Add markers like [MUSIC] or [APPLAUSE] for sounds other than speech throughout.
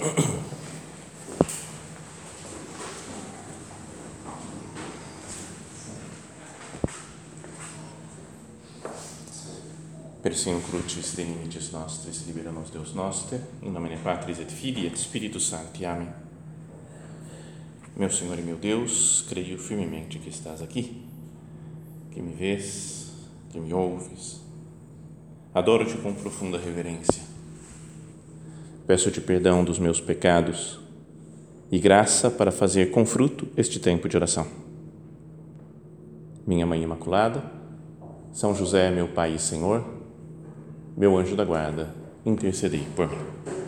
[COUGHS] Persino crucis de limites nostris, libera nos Deus noster, in nomine Patris et Filii et Spiritus Sancti. Amém. Meu Senhor e meu Deus, creio firmemente que estás aqui, que me vês, que me ouves. Adoro-te com profunda reverência. Peço-te perdão dos meus pecados e graça para fazer com fruto este tempo de oração. Minha Mãe Imaculada, São José, meu Pai e Senhor, meu anjo da guarda, intercedei por mim.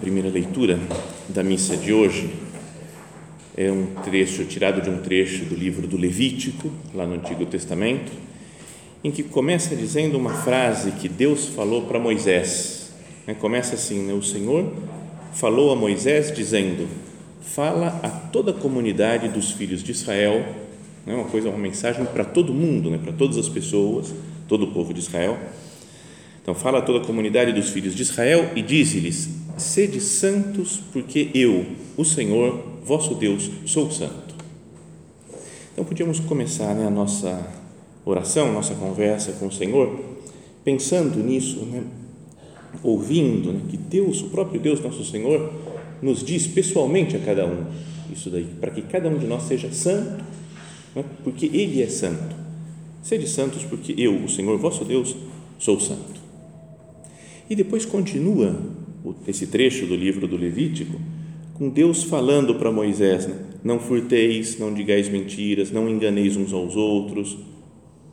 Primeira leitura, da missa de hoje é um trecho tirado de um trecho do livro do Levítico, lá no Antigo Testamento, em que começa dizendo uma frase que Deus falou para Moisés. Né? Começa assim: né? O Senhor falou a Moisés dizendo: Fala a toda a comunidade dos filhos de Israel, né? uma coisa, uma mensagem para todo mundo, né? para todas as pessoas, todo o povo de Israel. Então, fala a toda a comunidade dos filhos de Israel e diz-lhes: Sede santos, porque eu, o Senhor, vosso Deus, sou santo. Então, podíamos começar né, a nossa oração, nossa conversa com o Senhor, pensando nisso, né, ouvindo né, que Deus, o próprio Deus, nosso Senhor, nos diz pessoalmente a cada um isso daí, para que cada um de nós seja santo, né, porque Ele é santo. Sede santos, porque eu, o Senhor, vosso Deus, sou santo. E depois continua esse trecho do livro do Levítico, com Deus falando para Moisés: né? não furteis, não digais mentiras, não enganeis uns aos outros,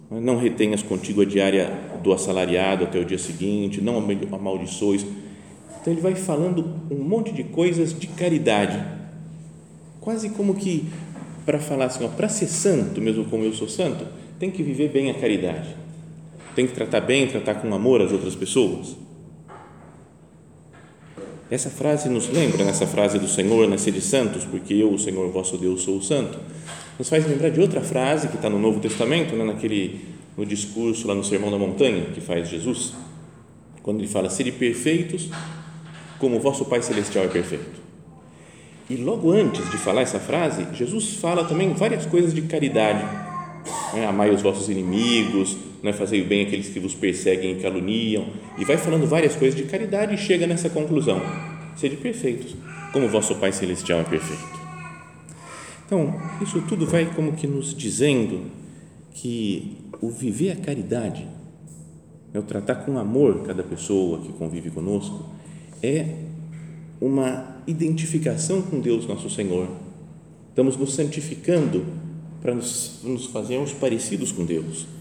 não retenhas contigo a diária do assalariado até o dia seguinte, não amaldiçoes. Então ele vai falando um monte de coisas de caridade, quase como que para falar assim, para ser santo, mesmo como eu sou santo, tem que viver bem a caridade, tem que tratar bem, tratar com amor as outras pessoas. Essa frase nos lembra, nessa frase do Senhor, nascer de santos, porque eu, o Senhor vosso Deus, sou o santo, nos faz lembrar de outra frase que está no Novo Testamento, né, naquele, no discurso lá no Sermão da Montanha que faz Jesus, quando ele fala, sede perfeitos como o vosso Pai Celestial é perfeito. E logo antes de falar essa frase, Jesus fala também várias coisas de caridade. Né? Amai os vossos inimigos, né? fazei o bem àqueles que vos perseguem e caluniam. E vai falando várias coisas de caridade e chega nessa conclusão: sede perfeitos, como vosso Pai Celestial é perfeito. Então, isso tudo vai como que nos dizendo que o viver a caridade, é o tratar com amor cada pessoa que convive conosco, é uma identificação com Deus nosso Senhor. Estamos nos santificando para nos, nos fazermos parecidos com Deus.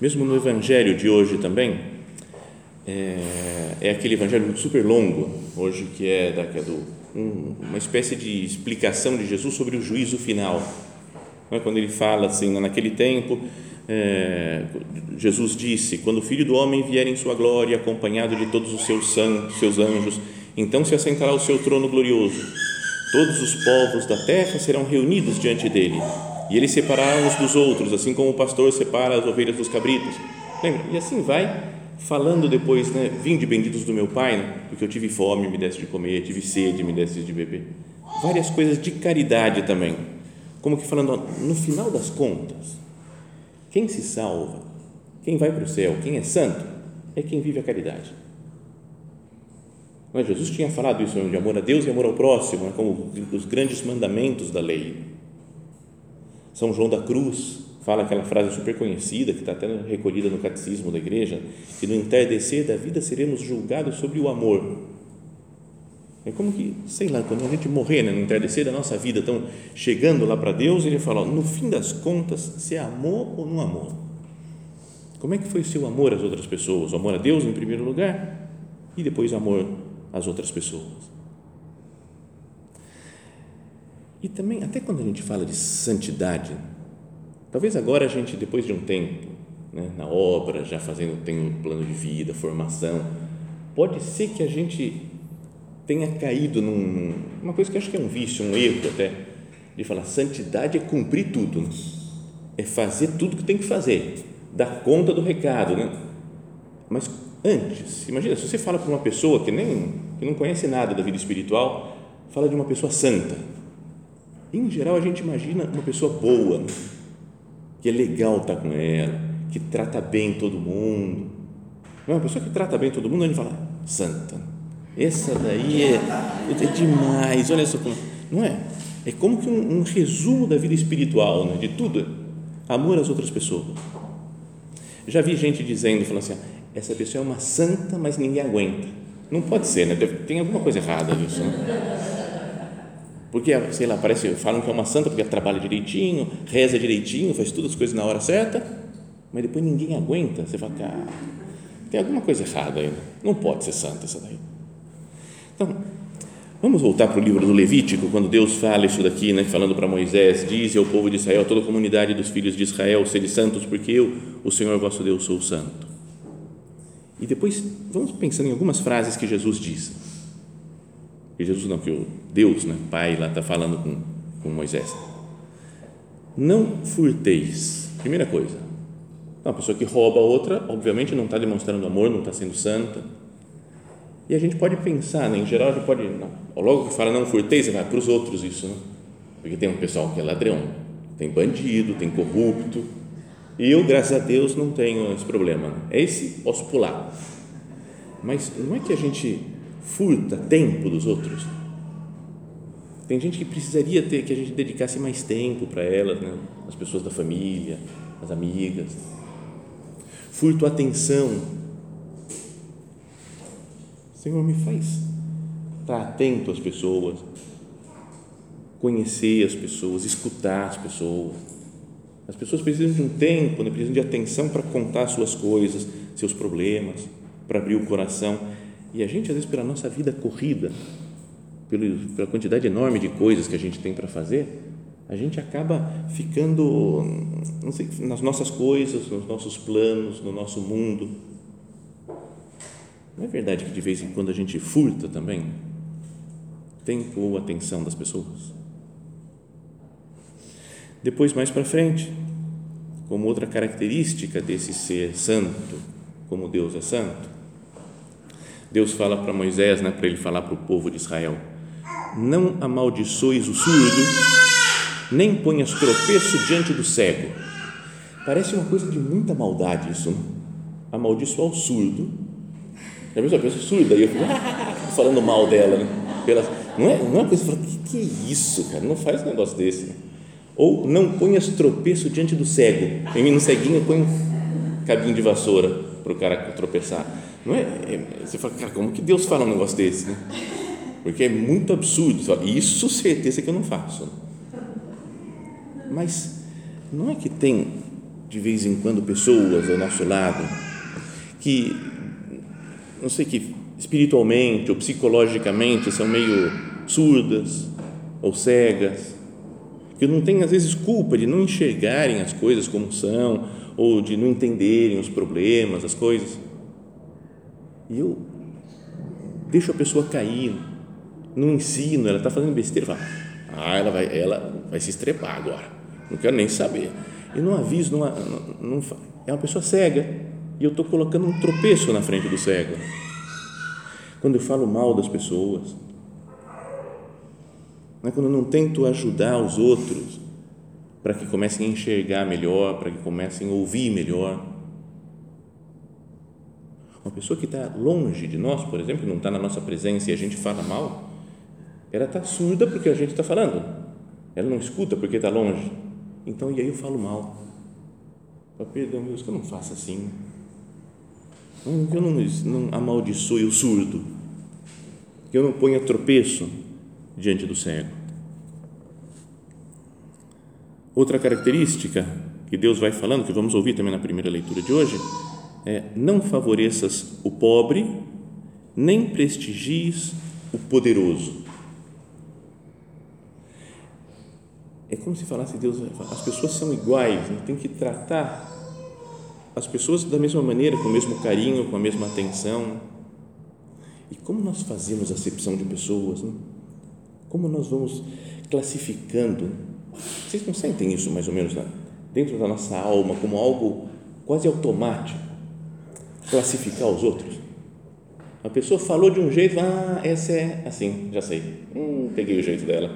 Mesmo no Evangelho de hoje também, é, é aquele Evangelho super longo, hoje que é, da, que é do, um, uma espécie de explicação de Jesus sobre o juízo final. É? Quando ele fala assim, naquele tempo, é, Jesus disse: Quando o Filho do Homem vier em sua glória, acompanhado de todos os seus santos, seus anjos, então se assentará o seu trono glorioso. Todos os povos da terra serão reunidos diante dele, e ele separará uns dos outros, assim como o pastor separa as ovelhas dos cabritos. Lembra? E assim vai falando depois, né? Vinde benditos do meu Pai, né? porque eu tive fome, me desse de comer, tive sede, me desse de beber. Várias coisas de caridade também. Como que falando, no final das contas, quem se salva, quem vai para o céu, quem é santo, é quem vive a caridade. Mas Jesus tinha falado isso de amor a Deus e amor ao próximo, né, como os grandes mandamentos da lei. São João da Cruz fala aquela frase super conhecida, que está até recolhida no catecismo da igreja, que no entardecer da vida seremos julgados sobre o amor. É como que, sei lá, quando a gente morrer, né, no entardecer da nossa vida, estão chegando lá para Deus, ele fala, ó, no fim das contas, você amou ou não amou? Como é que foi o seu amor às outras pessoas? O amor a Deus em primeiro lugar e depois o amor às outras pessoas. E também, até quando a gente fala de santidade, talvez agora a gente, depois de um tempo, né, na obra, já fazendo, tem um plano de vida, formação, pode ser que a gente tenha caído num, numa coisa que acho que é um vício, um erro até, de falar santidade é cumprir tudo, né? é fazer tudo que tem que fazer, dar conta do recado, né? Mas antes, imagina, se você fala para uma pessoa que nem que não conhece nada da vida espiritual, fala de uma pessoa santa. Em geral, a gente imagina uma pessoa boa, né? que é legal estar com ela, que trata bem todo mundo. Uma pessoa que trata bem todo mundo, a gente fala santa. Essa daí é, é demais. Olha só como, não é? É como que um, um resumo da vida espiritual, né? de tudo. Amor às outras pessoas. Já vi gente dizendo, falando assim, essa pessoa é uma santa, mas ninguém aguenta. Não pode ser, né? Tem alguma coisa errada nisso, né? Porque, sei lá, parece, falam que é uma santa porque trabalha direitinho, reza direitinho, faz todas as coisas na hora certa, mas depois ninguém aguenta. Você fala, cara, tem alguma coisa errada aí. Né? Não pode ser santa essa daí. Então, Vamos voltar para o livro do Levítico, quando Deus fala isso daqui, né, falando para Moisés: Diz ao povo de Israel, toda a comunidade dos filhos de Israel, sede santos, porque eu, o Senhor vosso Deus, sou santo. E depois, vamos pensando em algumas frases que Jesus diz. Que Jesus, não, que o Deus, né, Pai, lá está falando com, com Moisés. Não furteis. Primeira coisa. Uma pessoa que rouba a outra, obviamente não está demonstrando amor, não está sendo santa e a gente pode pensar, né? em geral, a gente pode, não, logo que fala não furtei, você vai para os outros isso, né? porque tem um pessoal que é ladrão, tem bandido, tem corrupto, e eu, graças a Deus, não tenho esse problema. Né? É esse, posso pular. Mas não é que a gente furta tempo dos outros. Tem gente que precisaria ter, que a gente dedicasse mais tempo para elas, né? as pessoas da família, as amigas. Furto atenção Senhor, me faz estar atento às pessoas, conhecer as pessoas, escutar as pessoas. As pessoas precisam de um tempo, né? precisam de atenção para contar suas coisas, seus problemas, para abrir o coração. E a gente, às vezes, pela nossa vida corrida, pela quantidade enorme de coisas que a gente tem para fazer, a gente acaba ficando sei, nas nossas coisas, nos nossos planos, no nosso mundo não é verdade que de vez em quando a gente furta também tempo ou atenção das pessoas? Depois, mais para frente, como outra característica desse ser santo, como Deus é santo, Deus fala para Moisés, né, para ele falar para o povo de Israel: Não amaldiçoes o surdo, nem ponhas tropeço diante do cego. Parece uma coisa de muita maldade isso, não? amaldiçoar o surdo já pensou, a pessoa surda, e eu fico [LAUGHS] falando mal dela, né? Não, é, não é uma coisa, o que, que é isso, cara? Não faz um negócio desse. Né? Ou não ponhas tropeço diante do cego. Em mim, no ceguinho, põe um cabinho de vassoura para o cara tropeçar. Não é, é, você fala, cara, como que Deus fala um negócio desse? Né? Porque é muito absurdo. Fala, isso certeza que eu não faço. Mas não é que tem, de vez em quando, pessoas ao nosso lado que não sei que espiritualmente ou psicologicamente são meio surdas ou cegas, que não têm às vezes culpa de não enxergarem as coisas como são ou de não entenderem os problemas, as coisas. E eu deixo a pessoa cair, não ensino, ela está fazendo besteira, falo, ah, ela vai, ela vai se estrepar agora, não quero nem saber. E não aviso, não, não, não é uma pessoa cega, e eu estou colocando um tropeço na frente do cego. Quando eu falo mal das pessoas, né? quando eu não tento ajudar os outros para que comecem a enxergar melhor, para que comecem a ouvir melhor. Uma pessoa que está longe de nós, por exemplo, que não está na nossa presença e a gente fala mal, ela está surda porque a gente está falando. Ela não escuta porque está longe. Então, e aí eu falo mal. Perdão, Deus, que eu não faço assim que eu não, não amaldiçoe o surdo, que eu não ponha tropeço diante do cego. Outra característica que Deus vai falando, que vamos ouvir também na primeira leitura de hoje, é: não favoreças o pobre, nem prestigies o poderoso. é como se falasse Deus, as pessoas são iguais, né? tem que tratar as pessoas da mesma maneira, com o mesmo carinho, com a mesma atenção. E como nós fazemos acepção de pessoas? Né? Como nós vamos classificando? Vocês não sentem isso mais ou menos né? dentro da nossa alma como algo quase automático? Classificar os outros? A pessoa falou de um jeito, ah, essa é assim, já sei, hum, peguei o jeito dela.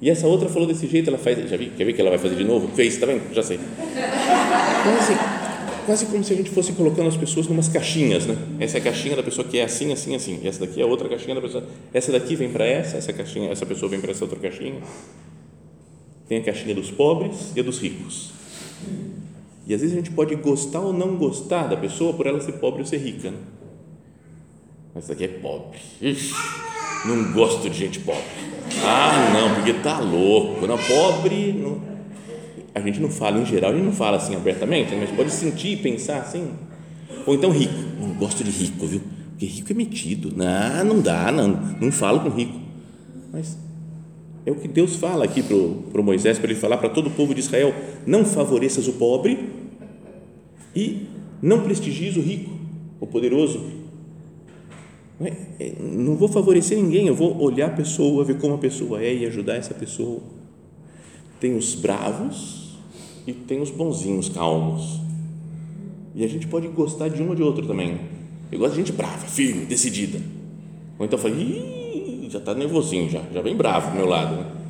E essa outra falou desse jeito, ela faz, já vi, quer ver que ela vai fazer de novo? Fez, tá vendo? Já sei. Quase, quase como se a gente fosse colocando as pessoas em umas caixinhas, né? Essa é a caixinha da pessoa que é assim, assim, assim. E essa daqui é a outra caixinha da pessoa. Essa daqui vem para essa, essa caixinha, essa pessoa vem para essa outra caixinha. Tem a caixinha dos pobres e a dos ricos. E às vezes a gente pode gostar ou não gostar da pessoa por ela ser pobre ou ser rica. Né? Isso aqui é pobre. Ixi, não gosto de gente pobre. Ah, não, porque tá louco. Não, pobre. Não. A gente não fala em geral, a gente não fala assim abertamente, mas pode sentir e pensar assim. Ou então rico. Não gosto de rico, viu? Porque rico é metido. Não, não dá, não. Não falo com rico. Mas é o que Deus fala aqui para Moisés, para ele falar para todo o povo de Israel: não favoreças o pobre e não prestigies o rico, o poderoso, é, é, não vou favorecer ninguém, eu vou olhar a pessoa, ver como a pessoa é e ajudar essa pessoa. Tem os bravos e tem os bonzinhos, calmos. E a gente pode gostar de um ou de outro também. Eu gosto de gente brava, firme, decidida. Ou então fala, já está nervosinho, já, já vem bravo do meu lado. Né?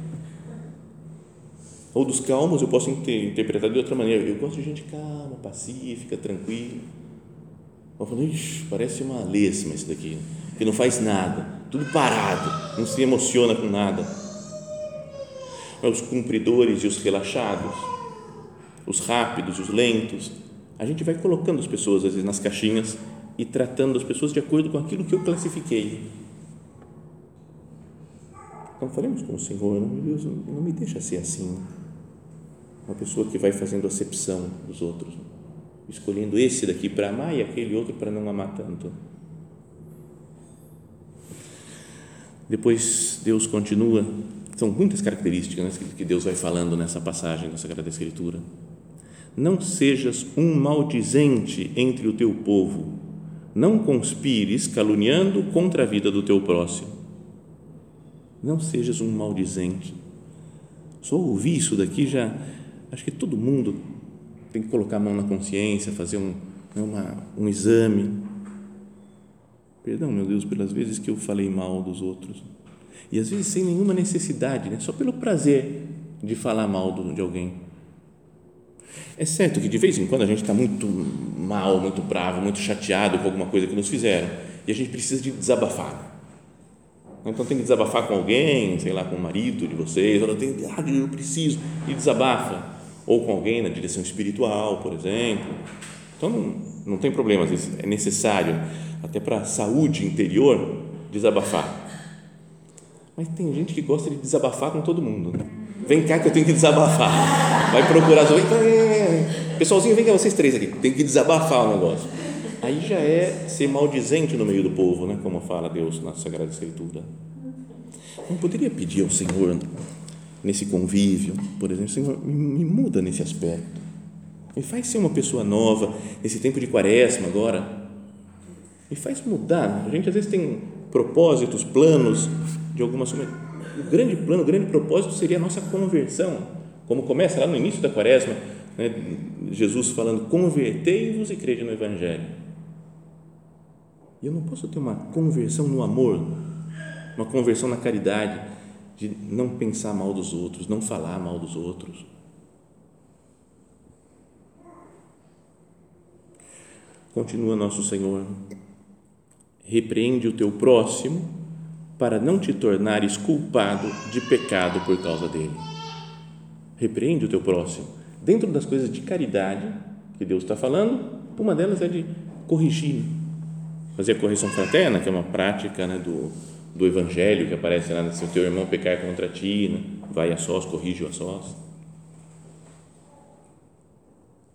Ou dos calmos eu posso interpretar de outra maneira. Eu gosto de gente calma, pacífica, tranquila. Eu falei, parece uma lesma isso daqui que não faz nada, tudo parado, não se emociona com nada. Os cumpridores e os relaxados, os rápidos e os lentos, a gente vai colocando as pessoas às vezes nas caixinhas e tratando as pessoas de acordo com aquilo que eu classifiquei. Então falemos com o Senhor, meu Deus, não me deixa ser assim. Uma pessoa que vai fazendo acepção dos outros, escolhendo esse daqui para amar e aquele outro para não amar tanto. Depois Deus continua, são muitas características né, que Deus vai falando nessa passagem da Sagrada Escritura. Não sejas um maldizente entre o teu povo, não conspires caluniando contra a vida do teu próximo. Não sejas um maldizente. Só ouvir isso daqui já, acho que todo mundo tem que colocar a mão na consciência, fazer um, né, uma, um exame Perdão, meu Deus, pelas vezes que eu falei mal dos outros. E às vezes sem nenhuma necessidade, né? só pelo prazer de falar mal de alguém. É certo que de vez em quando a gente está muito mal, muito bravo, muito chateado com alguma coisa que nos fizeram e a gente precisa de desabafar. Então tem que desabafar com alguém, sei lá, com o marido de vocês, ou tem, ah, eu preciso, e desabafa. Ou com alguém na direção espiritual, por exemplo. Então não, não tem problema, é necessário até para a saúde interior, desabafar. Mas tem gente que gosta de desabafar com todo mundo. Né? Vem cá que eu tenho que desabafar. Vai procurar, vem cá, pessoalzinho, vem cá vocês três aqui, tem que desabafar o negócio. Aí já é ser maldizente no meio do povo, né? como fala Deus na Sagrada Escritura. Não poderia pedir ao Senhor, nesse convívio, por exemplo, Senhor, me muda nesse aspecto. Me faz ser uma pessoa nova, nesse tempo de quaresma agora, e faz mudar. A gente às vezes tem propósitos, planos de alguma O grande plano, o grande propósito seria a nossa conversão, como começa lá no início da quaresma, né? Jesus falando: convertei-vos e crede no Evangelho. E eu não posso ter uma conversão no amor, uma conversão na caridade, de não pensar mal dos outros, não falar mal dos outros. Continua nosso Senhor repreende o teu próximo para não te tornares culpado de pecado por causa dele. Repreende o teu próximo. Dentro das coisas de caridade que Deus está falando, uma delas é de corrigir, fazer a correção fraterna, que é uma prática né, do, do Evangelho que aparece lá, se o teu irmão pecar contra ti, né, vai a sós, corrige-o a sós.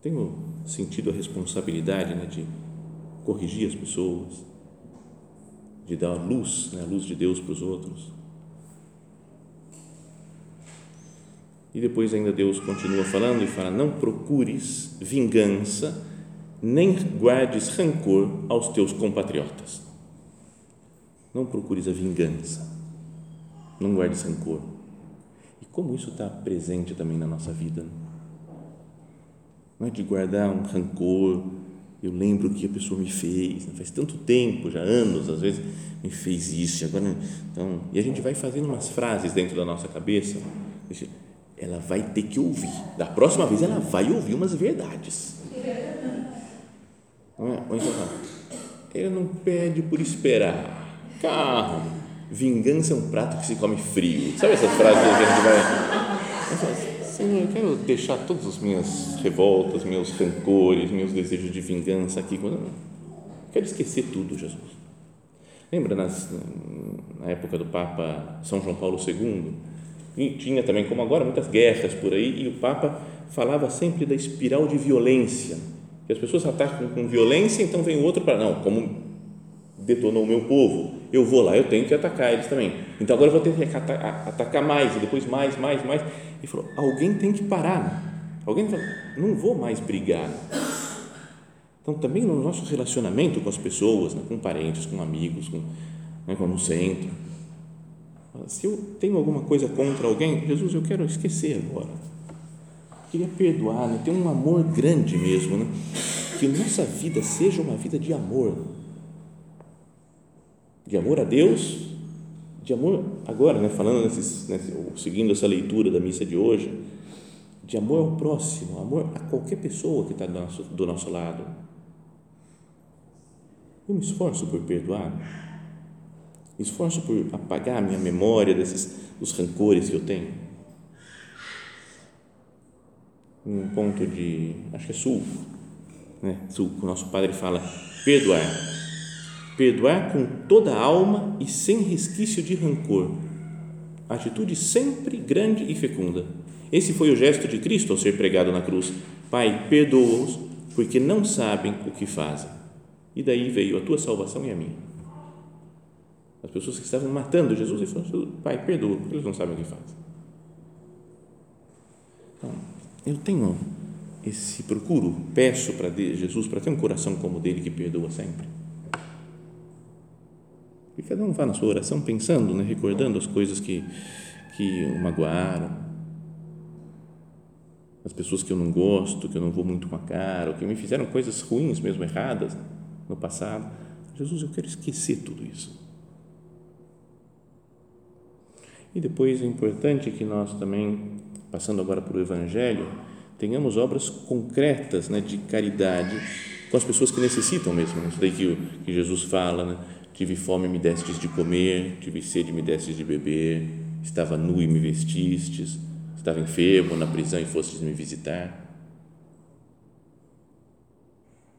Tenho sentido a responsabilidade né, de corrigir as pessoas, de dar a luz, né, a luz de Deus para os outros. E depois ainda Deus continua falando e fala: Não procures vingança, nem guardes rancor aos teus compatriotas. Não procures a vingança, não guardes rancor. E como isso está presente também na nossa vida? Não é de guardar um rancor, eu lembro que a pessoa me fez, né? faz tanto tempo, já anos, às vezes me fez isso, agora então, e a gente vai fazendo umas frases dentro da nossa cabeça, ela vai ter que ouvir, da próxima vez ela vai ouvir umas verdades, não é? Ou então, ele não pede por esperar, carro, vingança é um prato que se come frio, sabe essas frases que a gente vai Senhor, eu quero deixar todas as minhas revoltas, meus rancores, meus desejos de vingança aqui. Quero esquecer tudo, Jesus. Lembra nas, na época do Papa São João Paulo II? E tinha também, como agora, muitas guerras por aí, e o Papa falava sempre da espiral de violência. Que as pessoas atacam com violência, então vem o outro para. Não, como detonou o meu povo, eu vou lá, eu tenho que atacar eles também. Então agora eu vou ter que atacar mais, e depois mais, mais, mais. E falou: alguém tem que parar. Alguém falou: não vou mais brigar. Então também no nosso relacionamento com as pessoas, né, com parentes, com amigos, com, né, com no centro. Se eu tenho alguma coisa contra alguém, Jesus, eu quero esquecer agora. Eu queria perdoar, né, ter um amor grande mesmo, né? Que nossa vida seja uma vida de amor de amor a Deus, de amor, agora, né, falando nesse, seguindo essa leitura da missa de hoje, de amor ao próximo, amor a qualquer pessoa que está do nosso, do nosso lado. Eu me esforço por perdoar, me esforço por apagar a minha memória desses dos rancores que eu tenho. Um ponto de, acho que é sulco, né? Sulco, o nosso padre fala, perdoar perdoar com toda a alma e sem resquício de rancor. Atitude sempre grande e fecunda. Esse foi o gesto de Cristo ao ser pregado na cruz. Pai, perdoa-os, porque não sabem o que fazem. E daí veio a tua salvação e a minha. As pessoas que estavam matando Jesus e falaram: Pai, perdoa, porque eles não sabem o que fazem. Então, eu tenho esse procuro, peço para Jesus para ter um coração como o dele que perdoa sempre. E cada um vá na sua oração pensando, né, recordando as coisas que, que o magoaram, as pessoas que eu não gosto, que eu não vou muito com a cara, ou que me fizeram coisas ruins, mesmo erradas no passado. Jesus, eu quero esquecer tudo isso. E depois é importante que nós também, passando agora para o Evangelho, tenhamos obras concretas né, de caridade com as pessoas que necessitam mesmo. Né? Isso daí que, que Jesus fala, né? Tive fome, me destes de comer, tive sede, me destes de beber, estava nu e me vestistes, estava enfermo na prisão e fostes me visitar.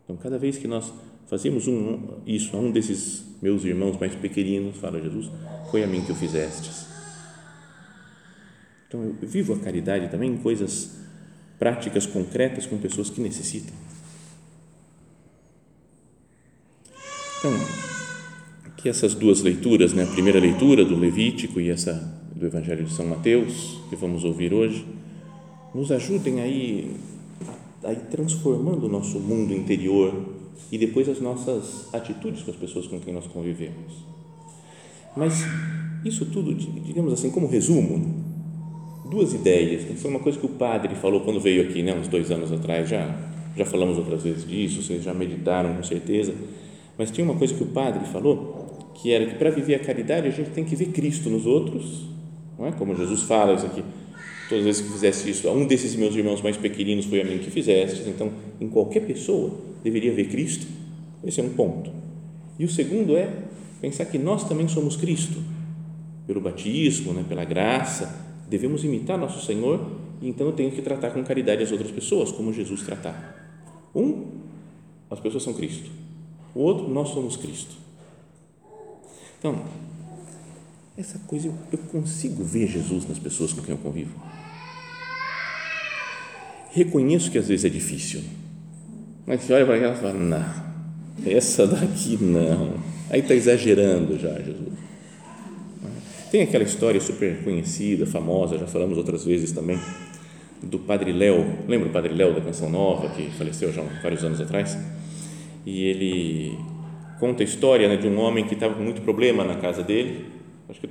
Então, cada vez que nós fazemos um, isso a um desses meus irmãos mais pequeninos, fala Jesus, foi a mim que o fizestes. Então, eu vivo a caridade também em coisas práticas, concretas com pessoas que necessitam. Então, que essas duas leituras, né, a primeira leitura do Levítico e essa do Evangelho de São Mateus, que vamos ouvir hoje, nos ajudem aí a ir transformando o nosso mundo interior e depois as nossas atitudes com as pessoas com quem nós convivemos. Mas isso tudo, digamos assim, como resumo, duas ideias. Foi uma coisa que o padre falou quando veio aqui, né, uns dois anos atrás, já, já falamos outras vezes disso, vocês já meditaram com certeza, mas tinha uma coisa que o padre falou que era que para viver a caridade a gente tem que ver Cristo nos outros, não é? Como Jesus fala isso aqui, todas as vezes que fizesse isso, um desses meus irmãos mais pequeninos foi a mim que fizeste, então em qualquer pessoa deveria ver Cristo, esse é um ponto. E o segundo é pensar que nós também somos Cristo, pelo batismo, né, pela graça, devemos imitar nosso Senhor e então eu tenho que tratar com caridade as outras pessoas, como Jesus tratava. Um, as pessoas são Cristo. O outro, nós somos Cristo. Então, essa coisa eu, eu consigo ver Jesus nas pessoas com quem eu convivo. Reconheço que às vezes é difícil, mas você olha para ela e fala: não, essa daqui não. Aí está exagerando já, Jesus. Tem aquela história super conhecida, famosa, já falamos outras vezes também, do Padre Léo. Lembra o Padre Léo da Canção Nova, que faleceu já há vários anos atrás? E ele conta a história né, de um homem que estava com muito problema na casa dele. Acho que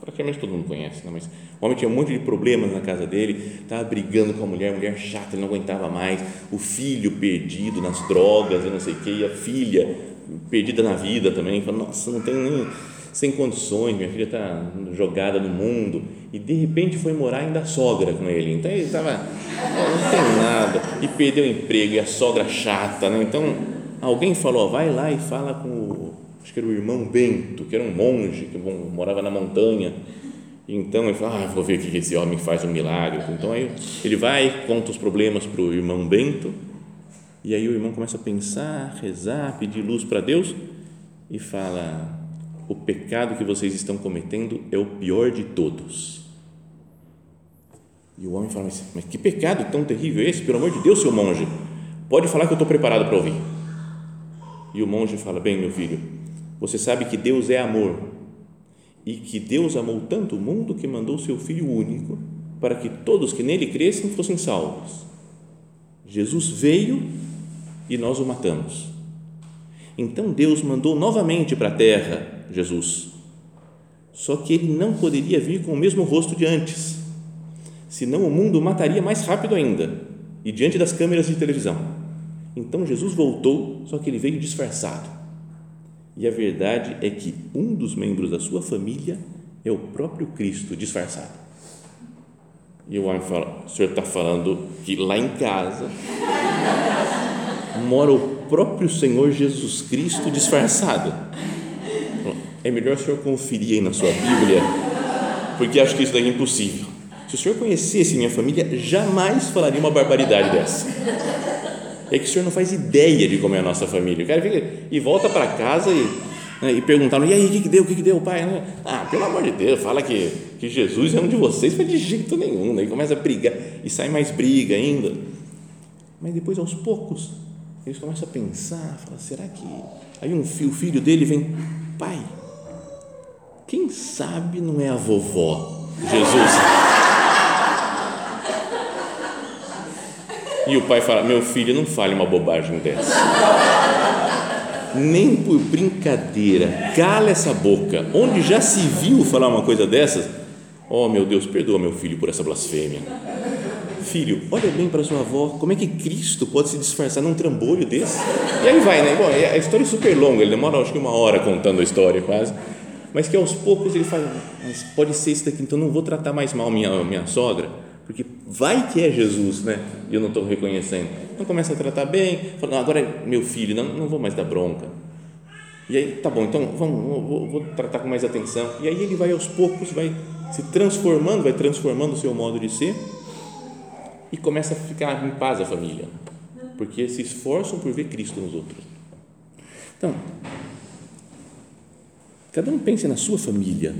praticamente todo mundo conhece, né? mas o homem tinha um monte de problemas na casa dele, estava brigando com a mulher, mulher chata, ele não aguentava mais, o filho perdido nas drogas e não sei o que, e a filha perdida na vida também, falando, nossa, não tem nem sem condições, minha filha está jogada no mundo, e de repente foi morar ainda a sogra com ele, então ele estava, não tem nada, e perdeu o emprego, e a sogra chata, né? então alguém falou, vai lá e fala com o, acho que era o irmão Bento, que era um monge, que morava na montanha, então ele falou, ah, vou ver o que esse homem faz um milagre, então aí ele vai, conta os problemas para o irmão Bento, e aí o irmão começa a pensar, rezar, pedir luz para Deus, e fala, o pecado que vocês estão cometendo é o pior de todos. E o homem fala, mas que pecado tão terrível é esse? Pelo amor de Deus, seu monge, pode falar que eu estou preparado para ouvir. E o monge fala, bem, meu filho, você sabe que Deus é amor e que Deus amou tanto o mundo que mandou seu Filho único para que todos que nele crescem fossem salvos. Jesus veio e nós o matamos. Então Deus mandou novamente para a terra Jesus. Só que ele não poderia vir com o mesmo rosto de antes, senão o mundo mataria mais rápido ainda e diante das câmeras de televisão. Então Jesus voltou, só que ele veio disfarçado. E a verdade é que um dos membros da sua família é o próprio Cristo disfarçado. E o homem fala: o senhor está falando que lá em casa mora o próprio Senhor Jesus Cristo disfarçado? é melhor o senhor conferir aí na sua Bíblia, porque acho que isso daí é impossível. Se o senhor conhecesse minha família, jamais falaria uma barbaridade dessa. É que o senhor não faz ideia de como é a nossa família. O cara fica e volta para casa e, né, e perguntando: e aí, o que, que deu? O que, que deu, pai? Ah, pelo amor de Deus, fala que, que Jesus é um de vocês. Mas de jeito nenhum. Daí começa a brigar e sai mais briga ainda. Mas depois, aos poucos, eles começam a pensar: fala, será que. Aí um, o filho dele vem, pai, quem sabe não é a vovó Jesus? E o pai fala: Meu filho, não fale uma bobagem dessa. Nem por brincadeira, cala essa boca. Onde já se viu falar uma coisa dessas? Oh, meu Deus, perdoa meu filho por essa blasfêmia. Filho, olha bem para sua avó, como é que Cristo pode se disfarçar num trambolho desse? E aí vai, né? Bom, a história é super longa, ele demora acho que uma hora contando a história quase mas que aos poucos ele fala, mas pode ser isso daqui, então não vou tratar mais mal minha minha sogra, porque vai que é Jesus, né? E eu não estou reconhecendo. Então começa a tratar bem, fala, agora é meu filho, não, não vou mais dar bronca. E aí, tá bom, então vamos, vou, vou tratar com mais atenção. E aí ele vai aos poucos, vai se transformando, vai transformando o seu modo de ser e começa a ficar em paz a família, porque se esforçam por ver Cristo nos outros. Então, Cada um pense na sua família,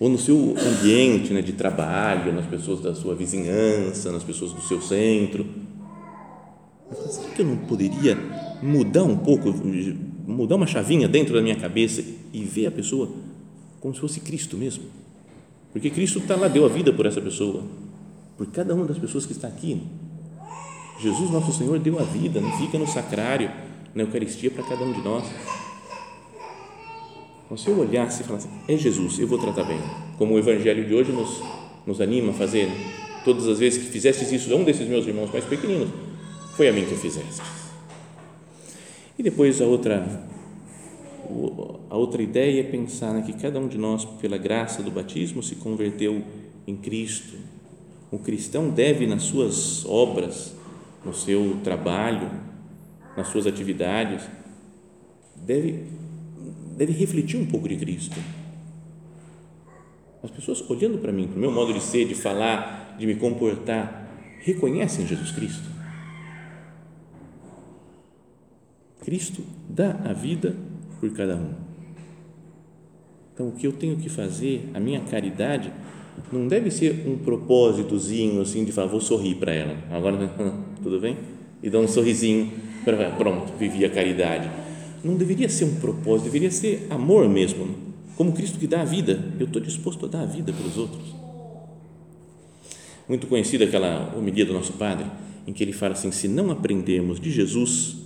ou no seu ambiente né, de trabalho, nas pessoas da sua vizinhança, nas pessoas do seu centro. Será que eu não poderia mudar um pouco, mudar uma chavinha dentro da minha cabeça e ver a pessoa como se fosse Cristo mesmo? Porque Cristo está lá, deu a vida por essa pessoa, por cada uma das pessoas que está aqui. Jesus, nosso Senhor, deu a vida, não fica no sacrário, na Eucaristia para cada um de nós. Se eu olhasse e falasse, é Jesus, eu vou tratar bem, como o Evangelho de hoje nos, nos anima a fazer, todas as vezes que fizestes isso a um desses meus irmãos mais pequeninos, foi a mim que fizeste. E depois a outra, a outra ideia é pensar né, que cada um de nós, pela graça do batismo, se converteu em Cristo. O cristão deve, nas suas obras, no seu trabalho, nas suas atividades, deve deve refletir um pouco de Cristo. As pessoas olhando para mim, para o meu modo de ser, de falar, de me comportar, reconhecem Jesus Cristo. Cristo dá a vida por cada um. Então, o que eu tenho que fazer, a minha caridade, não deve ser um propósitozinho assim de falar, vou sorrir para ela. Agora, [LAUGHS] tudo bem? E dar um sorrisinho, pronto, vivi a caridade não deveria ser um propósito, deveria ser amor mesmo. Como Cristo que dá a vida, eu estou disposto a dar a vida pelos outros. Muito conhecida aquela homilia do nosso Padre, em que ele fala assim: se não aprendermos de Jesus,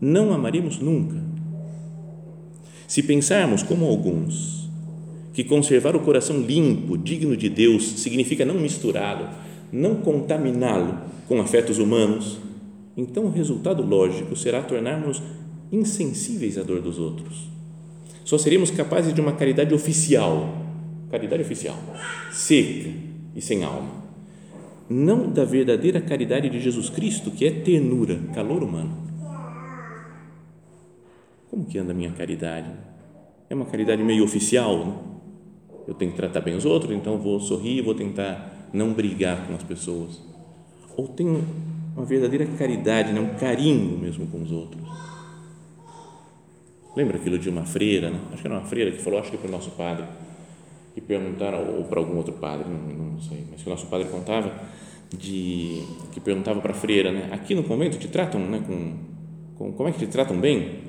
não amaremos nunca. Se pensarmos como alguns, que conservar o coração limpo, digno de Deus, significa não misturá-lo, não contaminá-lo com afetos humanos, então o resultado lógico será tornarmos insensíveis à dor dos outros. Só seríamos capazes de uma caridade oficial, caridade oficial, seca e sem alma. Não da verdadeira caridade de Jesus Cristo, que é ternura, calor humano. Como que anda a minha caridade? É uma caridade meio oficial, né? Eu tenho que tratar bem os outros, então vou sorrir, vou tentar não brigar com as pessoas. Ou tenho uma verdadeira caridade, né? um carinho mesmo com os outros. Lembra aquilo de uma freira, né? acho que era uma freira que falou, acho que para o nosso padre, que perguntaram, ou para algum outro padre, não, não sei, mas que o nosso padre contava, de, que perguntava para a freira, né? aqui no convento te tratam né, com, com, como é que te tratam bem?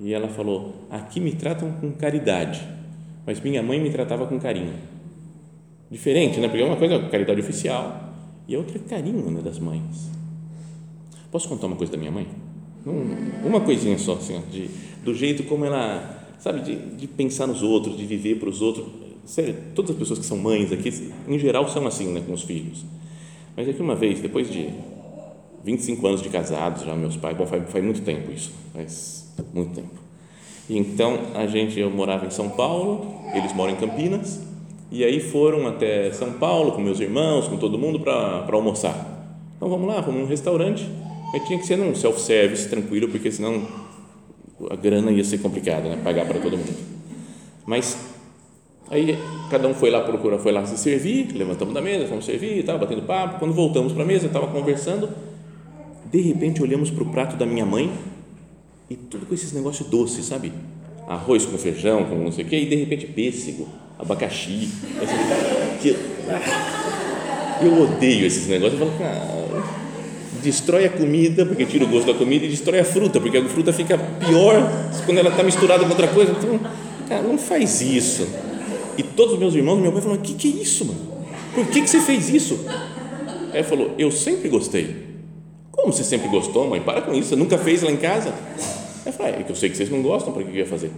E ela falou, aqui me tratam com caridade, mas minha mãe me tratava com carinho. Diferente, né? Porque uma coisa é caridade oficial e a outra é carinho né, das mães. Posso contar uma coisa da minha mãe? uma coisinha só, assim, de, do jeito como ela, sabe, de, de pensar nos outros, de viver para os outros. Sério, todas as pessoas que são mães aqui, em geral, são assim, né, com os filhos. Mas é que uma vez, depois de 25 anos de casados, já meus pais, bom, faz, faz muito tempo isso, faz muito tempo. E então, a gente, eu morava em São Paulo, eles moram em Campinas, e aí foram até São Paulo com meus irmãos, com todo mundo, para almoçar. Então, vamos lá, vamos num restaurante, mas tinha que ser num self-service, tranquilo, porque senão a grana ia ser complicada, né? pagar para todo mundo. Mas aí cada um foi lá procurar, foi lá se servir, levantamos da mesa, fomos servir, estava batendo papo. Quando voltamos para a mesa, estava conversando. De repente olhamos para o prato da minha mãe e tudo com esses negócios doces, sabe? Arroz com feijão, com não sei o quê, e de repente pêssego, abacaxi. Eu odeio esses negócios. Eu falo, ah, destrói a comida, porque tira o gosto da comida, e destrói a fruta, porque a fruta fica pior quando ela está misturada com outra coisa. Então, cara, não faz isso. E todos os meus irmãos, meu pai falou: O que, que é isso, mano? Por que, que você fez isso? Ele falou: Eu sempre gostei. Como você sempre gostou, mãe? Para com isso, você nunca fez lá em casa? Aí eu falei: É que eu sei que vocês não gostam, para que eu ia fazer?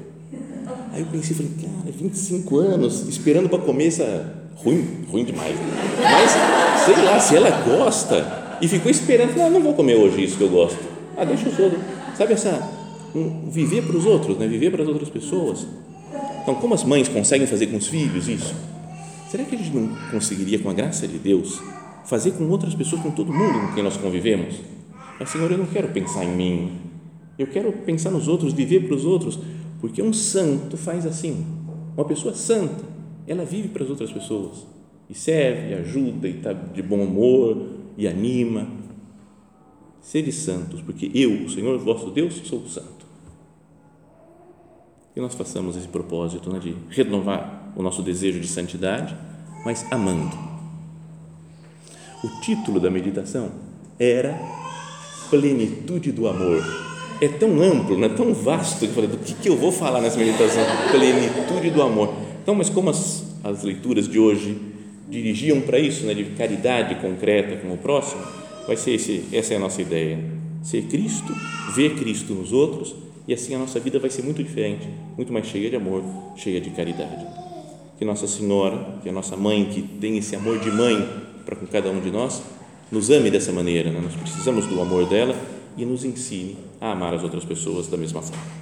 Aí eu pensei, falei, cara, 25 anos, esperando para comer essa. Ruim, ruim demais. Mas, sei lá, se ela gosta, e ficou esperando, não, não vou comer hoje isso que eu gosto. Ah, deixa os outros. Sabe essa, um, viver para os outros, né? viver para as outras pessoas. Então, como as mães conseguem fazer com os filhos isso? Será que a gente não conseguiria, com a graça de Deus, fazer com outras pessoas, com todo mundo com quem nós convivemos? Mas, Senhor, eu não quero pensar em mim, eu quero pensar nos outros, viver para os outros, porque um santo faz assim. Uma pessoa santa, ela vive para as outras pessoas e serve, e ajuda, e está de bom humor, e anima. Sede santos, porque eu, o Senhor vosso Deus, sou santo. Que nós façamos esse propósito né, de renovar o nosso desejo de santidade, mas amando. O título da meditação era Plenitude do Amor. É tão amplo, né, tão vasto, que eu falei, do que, que eu vou falar nessa meditação? Plenitude do amor. Então, mas como as, as leituras de hoje dirigiam para isso, né, de caridade concreta com o próximo, vai ser esse, essa é a nossa ideia. Ser Cristo, ver Cristo nos outros e assim a nossa vida vai ser muito diferente, muito mais cheia de amor, cheia de caridade. Que Nossa Senhora, que a nossa mãe, que tem esse amor de mãe para com cada um de nós, nos ame dessa maneira. Né? Nós precisamos do amor dela e nos ensine a amar as outras pessoas da mesma forma.